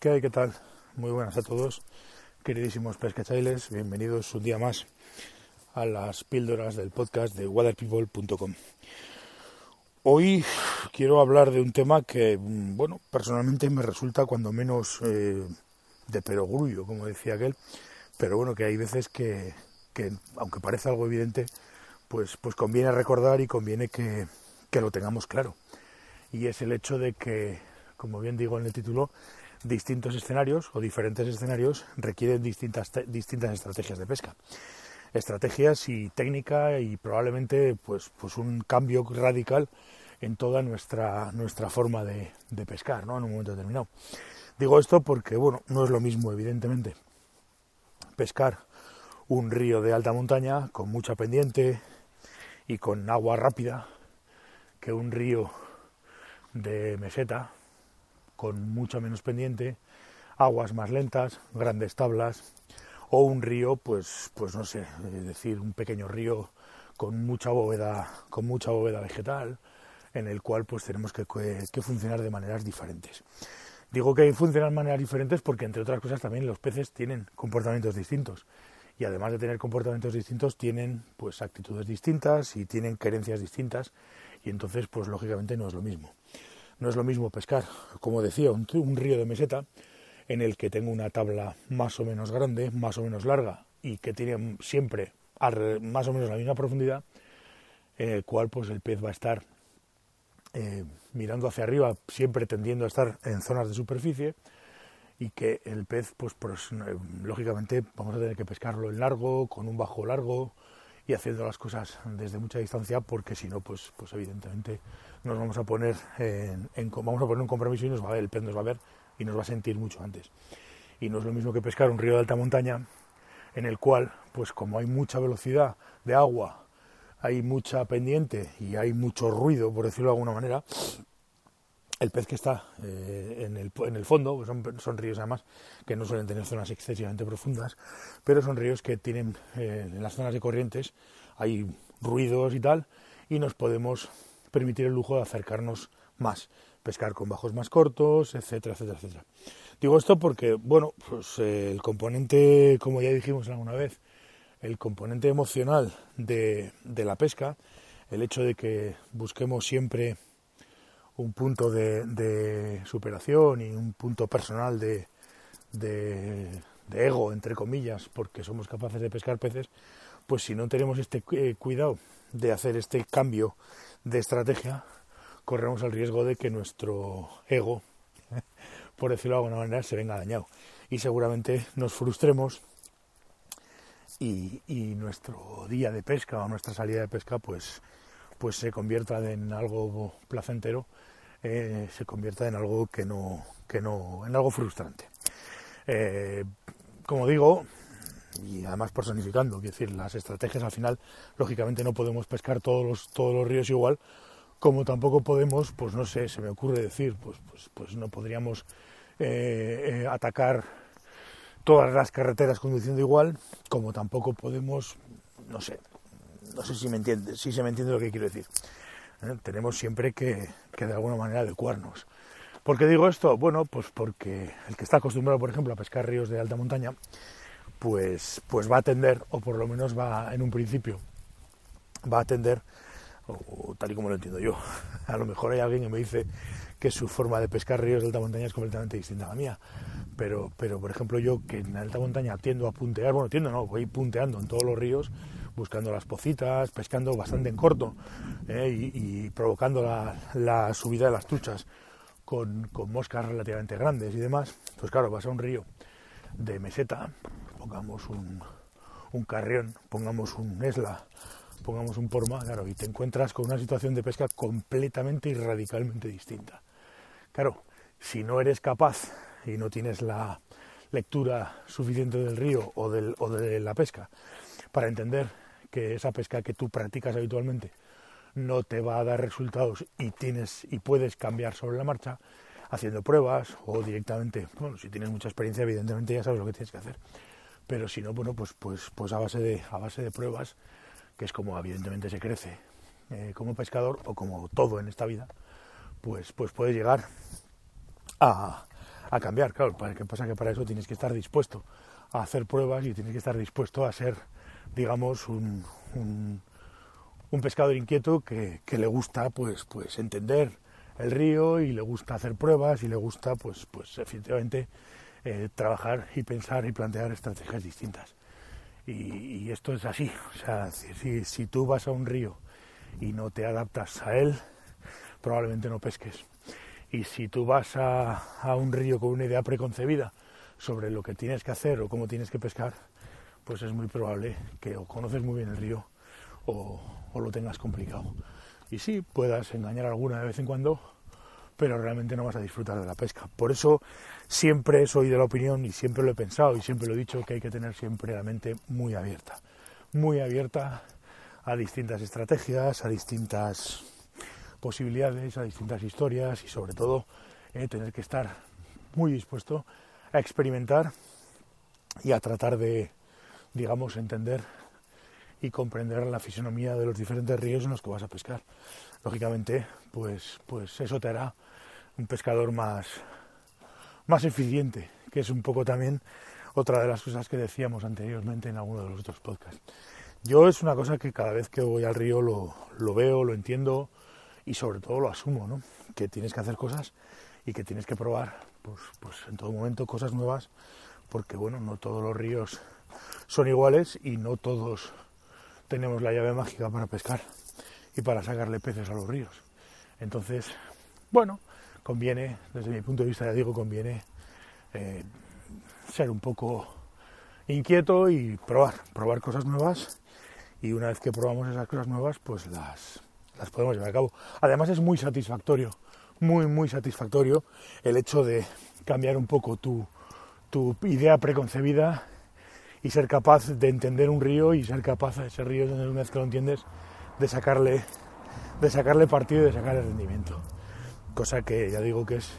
¿Qué hay? ¿Qué tal? Muy buenas a todos, queridísimos pescachailes. Bienvenidos un día más a las píldoras del podcast de waterpeople.com. Hoy quiero hablar de un tema que, bueno, personalmente me resulta cuando menos eh, de perogrullo, como decía aquel, pero bueno, que hay veces que, que, aunque parece algo evidente, pues, pues conviene recordar y conviene que, que lo tengamos claro. Y es el hecho de que, como bien digo en el título, distintos escenarios o diferentes escenarios requieren distintas, distintas estrategias de pesca. Estrategias y técnica y probablemente pues, pues un cambio radical en toda nuestra, nuestra forma de, de pescar ¿no? en un momento determinado. Digo esto porque bueno, no es lo mismo evidentemente pescar un río de alta montaña con mucha pendiente y con agua rápida que un río de meseta con mucha menos pendiente, aguas más lentas, grandes tablas o un río, pues, pues no sé, es decir, un pequeño río con mucha bóveda, con mucha bóveda vegetal, en el cual pues tenemos que, que, funcionar de maneras diferentes. Digo que funcionan de maneras diferentes porque entre otras cosas también los peces tienen comportamientos distintos y además de tener comportamientos distintos tienen pues actitudes distintas y tienen querencias distintas y entonces pues lógicamente no es lo mismo. No es lo mismo pescar, como decía, un, río de meseta en el que tengo una tabla más o menos grande, más o menos larga y que tiene siempre más o menos la misma profundidad, en el cual pues el pez va a estar eh, mirando hacia arriba, siempre tendiendo a estar en zonas de superficie y que el pez pues, pues eh, lógicamente vamos a tener que pescarlo en largo, con un bajo largo, y haciendo las cosas desde mucha distancia porque si no pues pues evidentemente nos vamos a poner en, vamos a poner un compromiso y nos va a ver el pez nos va a ver y nos va a sentir mucho antes. Y no es lo mismo que pescar un río de alta montaña en el cual pues como hay mucha velocidad de agua hay mucha pendiente y hay mucho ruido por decirlo de alguna manera el pez que está eh, en, el, en, el, fondo, pues son, son, ríos además que no suelen tener zonas excesivamente profundas, pero son ríos que tienen eh, en las zonas de corrientes hay ruidos y tal, y nos podemos permitir el lujo de acercarnos más, pescar con bajos más cortos, etcétera, etcétera, etcétera. Digo esto porque, bueno, pues eh, el componente, como ya dijimos alguna vez, el componente emocional de, de la pesca, el hecho de que busquemos siempre un punto de, superación y un punto personal de, de, ego, entre comillas, porque somos capaces de pescar peces, pues si no tenemos este eh, cuidado de hacer este cambio de estrategia, corremos el riesgo de que nuestro ego, por decirlo de alguna manera, se venga dañado. Y seguramente nos frustremos y, y nuestro día de pesca o nuestra salida de pesca, pues pues se convierta en algo placentero, eh, se convierta en algo que no, que no, en algo frustrante. Eh, como digo, y además personificando, quiero decir, las estrategias al final, lógicamente no podemos pescar todos los, todos los ríos igual, como tampoco podemos, pues no sé, se me ocurre decir, pues, pues, pues no podríamos eh, atacar todas las carreteras conduciendo igual, como tampoco podemos, no sé, no sé si me entiende, si se me entiende lo que quiero decir. ¿Eh? Tenemos siempre que, que, de alguna manera adecuarnos. ¿Por qué digo esto? Bueno, pues porque el que está acostumbrado, por ejemplo, a pescar ríos de alta montaña, pues, pues va a tender, o por lo menos va en un principio, va a tender, o, tal y como lo entiendo yo. A lo mejor hay alguien que me dice que su forma de pescar ríos de alta montaña es completamente distinta a la mía. Pero, pero por ejemplo, yo que en alta montaña tiendo a puntear, bueno, tiendo no, voy punteando en todos los ríos, buscando las pocitas, pescando bastante en corto eh, y, provocando la, subida de las truchas con, moscas relativamente grandes y demás, pues claro, vas a un río de meseta, pongamos un, carrión, pongamos un esla, pongamos un porma, claro, y te encuentras con una situación de pesca completamente y radicalmente distinta. Claro, si no eres capaz y no tienes la lectura suficiente del río o de la pesca para entender que esa pesca que tú practicas habitualmente no te va a dar resultados y tienes y puedes cambiar sobre la marcha haciendo pruebas o directamente, bueno, si tienes mucha experiencia evidentemente ya sabes lo que tienes que hacer. Pero si no, bueno, pues pues pues a base de a base de pruebas, que es como evidentemente se crece eh, como pescador o como todo en esta vida, pues pues puedes llegar a, a cambiar. Claro, ¿qué pasa? Que para eso tienes que estar dispuesto a hacer pruebas y tienes que estar dispuesto a ser, digamos, un, un, pescador inquieto que, le gusta pues, pues entender el río y le gusta hacer pruebas y le gusta pues, pues efectivamente eh, trabajar y pensar y plantear estrategias distintas. Y, esto es así. O sea, si, si tú vas a un río y no te adaptas a él, probablemente no pesques. Y si tú vas a, a un río con una idea preconcebida sobre lo que tienes que hacer o cómo tienes que pescar, pues es muy probable que o conoces muy bien el río o, lo tengas complicado. Y sí, puedas engañar alguna de vez en cuando, pero realmente no vas a disfrutar de la pesca. Por eso siempre soy de la opinión y siempre lo he pensado y siempre lo he dicho que hay que tener siempre la mente muy abierta, muy abierta a distintas estrategias, a distintas posibilidades, a distintas historias y sobre todo eh, tener que estar muy dispuesto a experimentar y a tratar de, digamos, entender y comprender la fisonomía de los diferentes ríos en los que vas a pescar. Lógicamente, pues, pues eso te hará un pescador más, más eficiente, que es un poco también otra de las cosas que decíamos anteriormente en alguno de los otros podcasts. Yo es una cosa que cada vez que voy al río lo, lo veo, lo entiendo y sobre todo lo asumo, ¿no? Que tienes que hacer cosas y que tienes que probar, pues, pues en todo momento cosas nuevas, porque bueno, no todos los ríos son iguales y no todos tenemos la llave mágica para pescar y para sacarle peces a los ríos. Entonces, bueno, conviene, desde mi punto de vista, ya digo, conviene eh, ser un poco inquieto y probar, probar cosas nuevas y una vez que probamos esas cosas nuevas, pues las, las podemos llevar a cabo. Además es muy satisfactorio, muy, muy satisfactorio el hecho de cambiar un poco tu, tu idea preconcebida y ser capaz de entender un río y ser capaz de ese río, una vez que lo entiendes, de sacarle, de sacarle partido y de sacarle rendimiento cosa que ya digo que es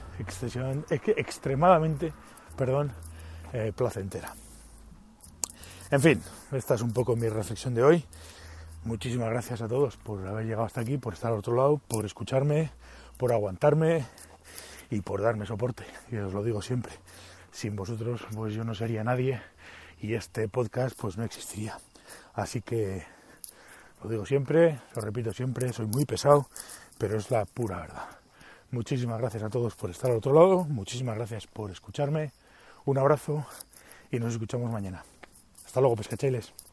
extremadamente perdón, eh, placentera. En fin, esta es un poco mi reflexión de hoy. Muchísimas gracias a todos por haber llegado hasta aquí, por estar al otro lado, por escucharme, por aguantarme y por darme soporte. Y os lo digo siempre, sin vosotros pues yo no sería nadie y este podcast pues no existiría. Así que lo digo siempre, lo repito siempre, soy muy pesado, pero es la pura verdad. Muchísimas gracias a todos por estar al otro lado, muchísimas gracias por escucharme, un abrazo y nos escuchamos mañana. Hasta luego, pescachailes.